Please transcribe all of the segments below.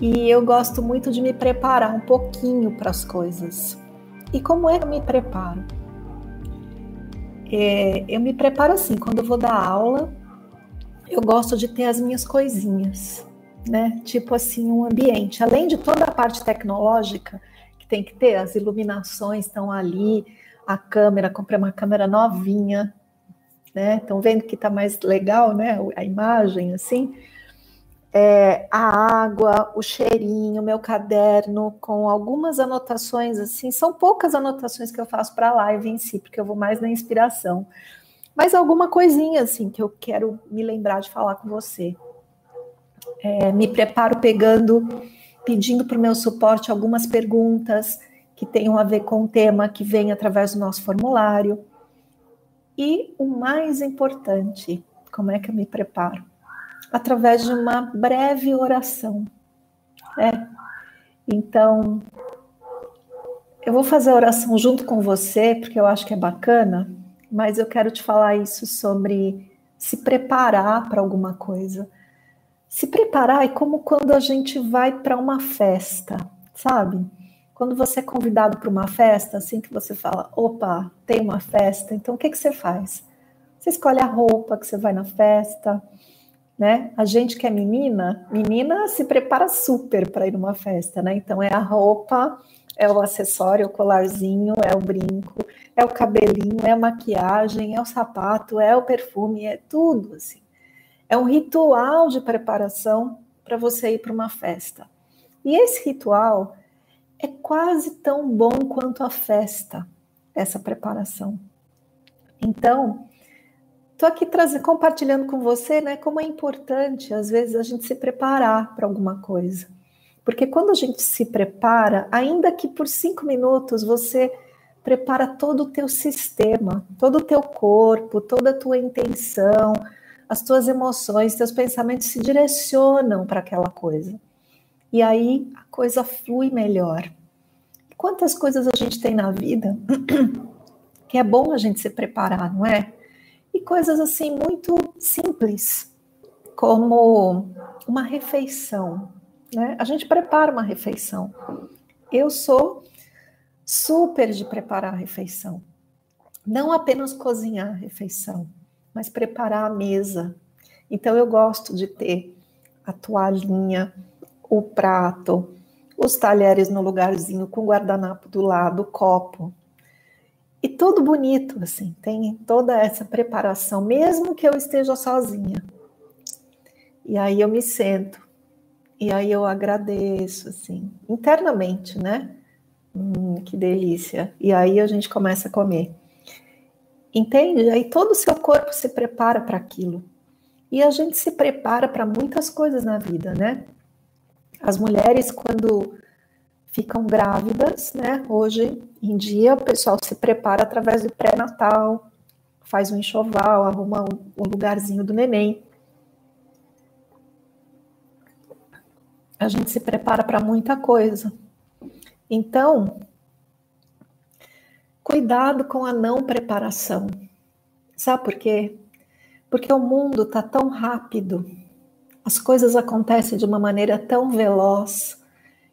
E eu gosto muito de me preparar um pouquinho para as coisas. E como é que eu me preparo? É, eu me preparo assim, quando eu vou dar aula, eu gosto de ter as minhas coisinhas, né? Tipo assim, um ambiente. Além de toda a parte tecnológica que tem que ter, as iluminações estão ali, a câmera, comprei uma câmera novinha, né? Estão vendo que está mais legal, né? A imagem, assim é, a água, o cheirinho, meu caderno com algumas anotações assim. São poucas anotações que eu faço para a live em si, porque eu vou mais na inspiração. Mas alguma coisinha assim que eu quero me lembrar de falar com você. É, me preparo pegando, pedindo para o meu suporte algumas perguntas que tenham a ver com o tema que vem através do nosso formulário. E o mais importante, como é que eu me preparo? Através de uma breve oração. Né? Então, eu vou fazer a oração junto com você, porque eu acho que é bacana, mas eu quero te falar isso sobre se preparar para alguma coisa. Se preparar é como quando a gente vai para uma festa, sabe? Quando você é convidado para uma festa, assim que você fala, opa, tem uma festa, então o que, que você faz? Você escolhe a roupa que você vai na festa, né? A gente que é menina, menina se prepara super para ir numa festa, né? Então é a roupa, é o acessório, o colarzinho, é o brinco, é o cabelinho, é a maquiagem, é o sapato, é o perfume, é tudo assim. É um ritual de preparação para você ir para uma festa. E esse ritual é quase tão bom quanto a festa, essa preparação. Então, Estou aqui trazendo, compartilhando com você, né, como é importante às vezes a gente se preparar para alguma coisa, porque quando a gente se prepara, ainda que por cinco minutos você prepara todo o teu sistema, todo o teu corpo, toda a tua intenção, as tuas emoções, teus pensamentos se direcionam para aquela coisa. E aí a coisa flui melhor. Quantas coisas a gente tem na vida que é bom a gente se preparar, não é? E coisas assim muito simples, como uma refeição. Né? A gente prepara uma refeição. Eu sou super de preparar a refeição. Não apenas cozinhar a refeição, mas preparar a mesa. Então eu gosto de ter a toalhinha, o prato, os talheres no lugarzinho com o guardanapo do lado, o copo. E tudo bonito, assim, tem toda essa preparação, mesmo que eu esteja sozinha. E aí eu me sento, e aí eu agradeço, assim, internamente, né? Hum, que delícia. E aí a gente começa a comer. Entende? Aí todo o seu corpo se prepara para aquilo. E a gente se prepara para muitas coisas na vida, né? As mulheres, quando ficam grávidas, né? Hoje em dia, o pessoal se prepara através do pré-natal, faz um enxoval, arruma um lugarzinho do neném. A gente se prepara para muita coisa. Então, cuidado com a não preparação. Sabe por quê? Porque o mundo está tão rápido, as coisas acontecem de uma maneira tão veloz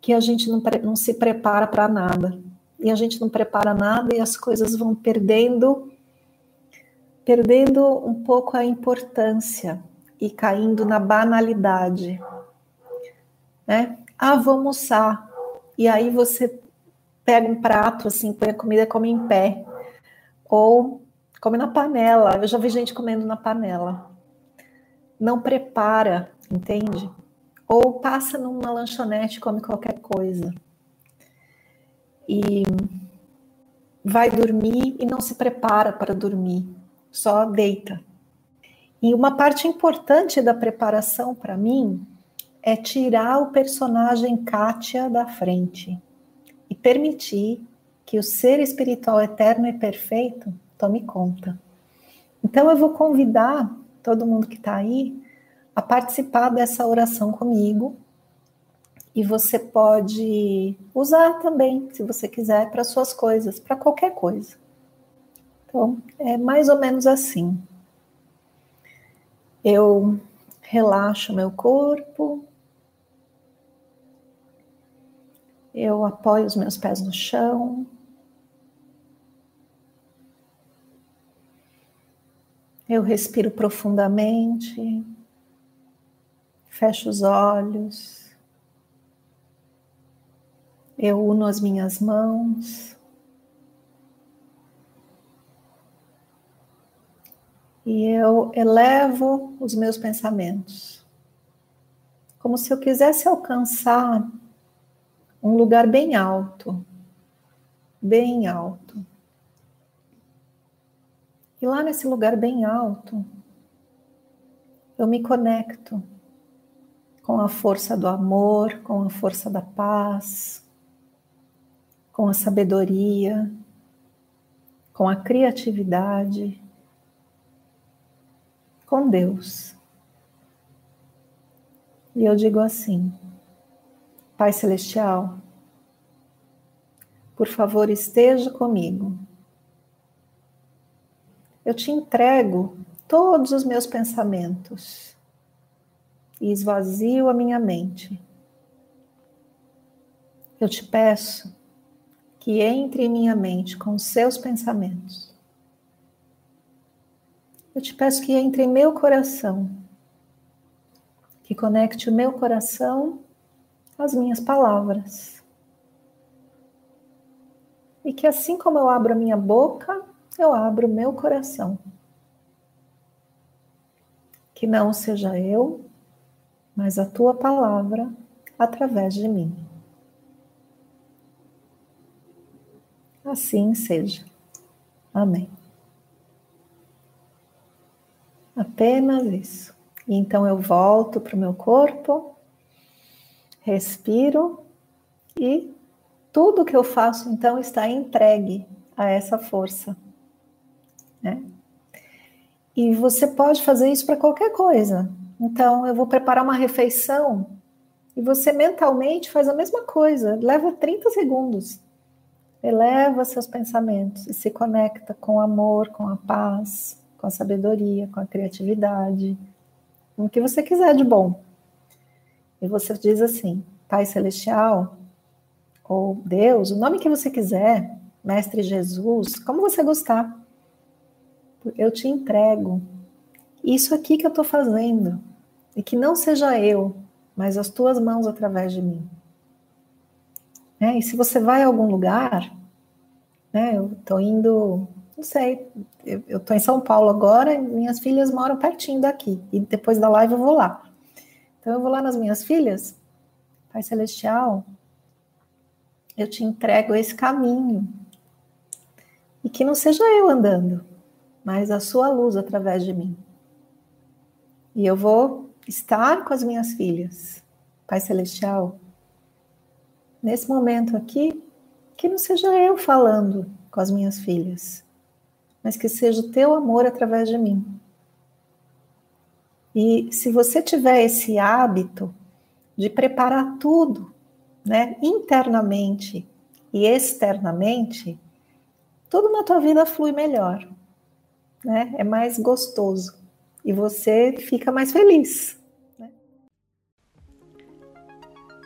que a gente não, não se prepara para nada. E a gente não prepara nada e as coisas vão perdendo perdendo um pouco a importância e caindo na banalidade. Né? Ah, vou almoçar. E aí você pega um prato assim, põe a comida e come em pé. Ou come na panela. Eu já vi gente comendo na panela. Não prepara, entende? Ou passa numa lanchonete come qualquer coisa. E vai dormir e não se prepara para dormir, só deita. E uma parte importante da preparação para mim é tirar o personagem Kátia da frente e permitir que o ser espiritual eterno e perfeito tome conta. Então eu vou convidar todo mundo que está aí a participar dessa oração comigo. E você pode usar também, se você quiser, para suas coisas, para qualquer coisa. Então, é mais ou menos assim. Eu relaxo meu corpo, eu apoio os meus pés no chão, Eu respiro profundamente, fecho os olhos, eu uno as minhas mãos. E eu elevo os meus pensamentos, como se eu quisesse alcançar um lugar bem alto, bem alto. E lá nesse lugar bem alto, eu me conecto com a força do amor, com a força da paz, com a sabedoria, com a criatividade, com Deus. E eu digo assim: Pai Celestial, por favor, esteja comigo eu te entrego todos os meus pensamentos e esvazio a minha mente. Eu te peço que entre em minha mente com seus pensamentos. Eu te peço que entre em meu coração, que conecte o meu coração às minhas palavras. E que assim como eu abro a minha boca, eu abro o meu coração. Que não seja eu, mas a tua palavra através de mim. Assim seja. Amém. Apenas isso. E então eu volto para o meu corpo, respiro e tudo que eu faço então está entregue a essa força né? E você pode fazer isso para qualquer coisa. Então, eu vou preparar uma refeição e você mentalmente faz a mesma coisa. Leva 30 segundos. Eleva seus pensamentos e se conecta com o amor, com a paz, com a sabedoria, com a criatividade, com o que você quiser de bom. E você diz assim: Pai Celestial, ou Deus, o nome que você quiser, Mestre Jesus, como você gostar eu te entrego isso aqui que eu estou fazendo, e que não seja eu, mas as tuas mãos através de mim. É, e se você vai a algum lugar, né, eu estou indo, não sei, eu estou em São Paulo agora, minhas filhas moram pertinho daqui, e depois da live eu vou lá. Então eu vou lá nas minhas filhas, Pai Celestial, eu te entrego esse caminho, e que não seja eu andando, mas a sua luz através de mim. E eu vou estar com as minhas filhas, Pai Celestial, nesse momento aqui, que não seja eu falando com as minhas filhas, mas que seja o teu amor através de mim. E se você tiver esse hábito de preparar tudo, né, internamente e externamente, tudo na tua vida flui melhor né? É mais gostoso e você fica mais feliz.